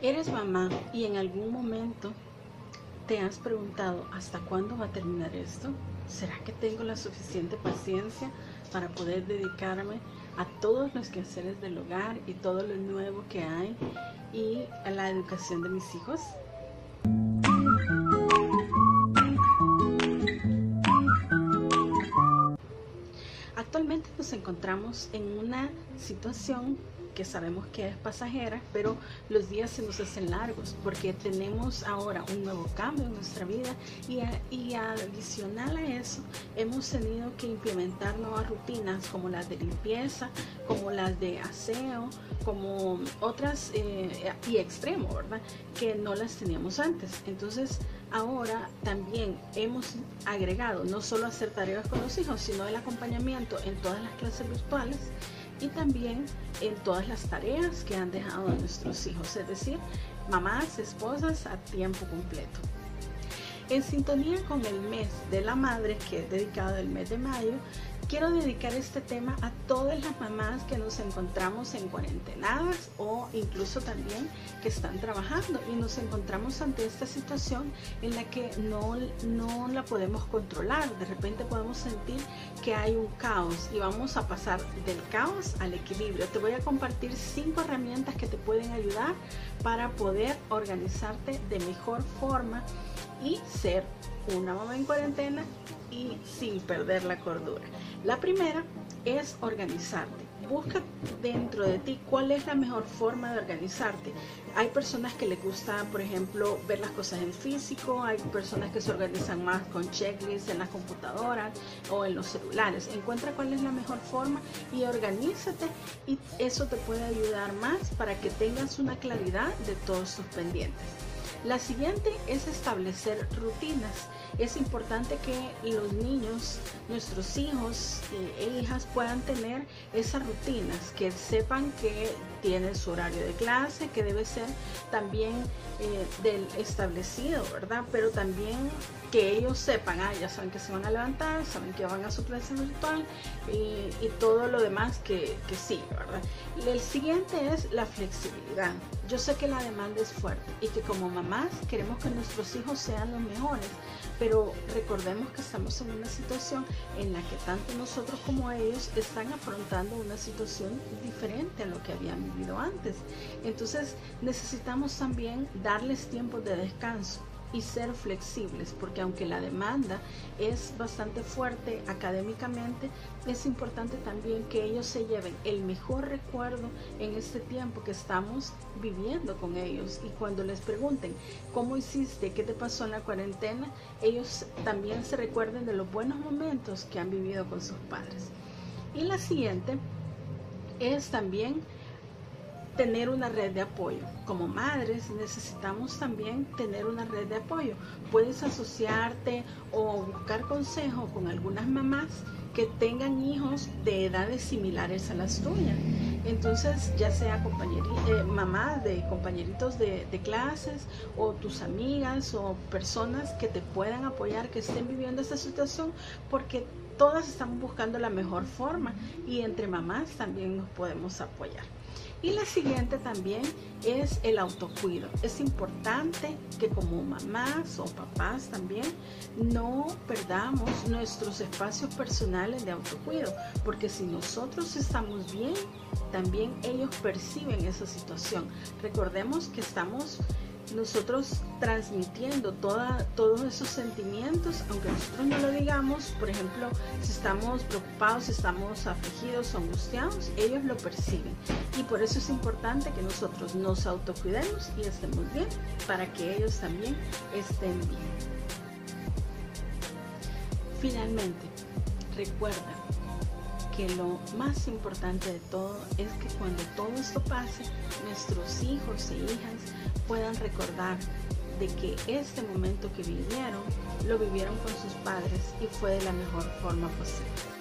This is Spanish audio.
Eres mamá y en algún momento te has preguntado hasta cuándo va a terminar esto. ¿Será que tengo la suficiente paciencia para poder dedicarme a todos los quehaceres del hogar y todo lo nuevo que hay y a la educación de mis hijos? Actualmente nos encontramos en una situación que sabemos que es pasajera, pero los días se nos hacen largos porque tenemos ahora un nuevo cambio en nuestra vida y, y adicional a eso hemos tenido que implementar nuevas rutinas como las de limpieza, como las de aseo, como otras eh, y extremo, ¿verdad? Que no las teníamos antes. Entonces, ahora también hemos agregado no solo hacer tareas con los hijos, sino el acompañamiento en todas las clases virtuales y también en todas las tareas que han dejado a nuestros hijos, es decir, mamás, esposas a tiempo completo. En sintonía con el mes de la madre, que es dedicado el mes de mayo, quiero dedicar este tema a todas las mamás que nos encontramos en cuarentenadas o incluso también que están trabajando y nos encontramos ante esta situación en la que no, no la podemos controlar. De repente podemos sentir que hay un caos y vamos a pasar del caos al equilibrio. Te voy a compartir cinco herramientas que te pueden ayudar para poder organizarte de mejor forma y ser una mamá en cuarentena y sin perder la cordura. La primera es organizarte. Busca dentro de ti cuál es la mejor forma de organizarte. Hay personas que les gusta, por ejemplo, ver las cosas en físico, hay personas que se organizan más con checklists en las computadoras o en los celulares. Encuentra cuál es la mejor forma y organízate y eso te puede ayudar más para que tengas una claridad de todos tus pendientes. La siguiente es establecer rutinas. Es importante que los niños, nuestros hijos e hijas puedan tener esas rutinas, que sepan que tienen su horario de clase, que debe ser también eh, del establecido, ¿verdad? Pero también que ellos sepan, ah, ya saben que se van a levantar, saben que van a su clase virtual y, todo lo demás que, que sí, ¿verdad? el siguiente es la flexibilidad. Yo sé que la demanda es fuerte y que como mamás queremos que nuestros hijos sean los mejores, pero recordemos que estamos en una situación en la que tanto nosotros como ellos están afrontando una situación diferente a lo que habían vivido antes. Entonces necesitamos también darles tiempo de descanso y ser flexibles, porque aunque la demanda es bastante fuerte académicamente, es importante también que ellos se lleven el mejor recuerdo en este tiempo que estamos viviendo con ellos. Y cuando les pregunten cómo hiciste, qué te pasó en la cuarentena, ellos también se recuerden de los buenos momentos que han vivido con sus padres. Y la siguiente es también tener una red de apoyo. Como madres necesitamos también tener una red de apoyo. Puedes asociarte o buscar consejo con algunas mamás que tengan hijos de edades similares a las tuyas. Entonces, ya sea eh, mamás de compañeritos de, de clases o tus amigas o personas que te puedan apoyar, que estén viviendo esta situación, porque todas estamos buscando la mejor forma y entre mamás también nos podemos apoyar. Y la siguiente también es el autocuido. Es importante que como mamás o papás también no perdamos nuestros espacios personales de autocuido, porque si nosotros estamos bien, también ellos perciben esa situación. Recordemos que estamos nosotros transmitiendo toda, todos esos sentimientos, aunque nosotros no lo digamos, por ejemplo, si estamos preocupados, si estamos afligidos angustiados, ellos lo perciben. Y por eso es importante que nosotros nos autocuidemos y estemos bien para que ellos también estén bien. Finalmente, recuerda que lo más importante de todo es que cuando todo esto pase, nuestros hijos e hijas puedan recordar de que este momento que vivieron, lo vivieron con sus padres y fue de la mejor forma posible.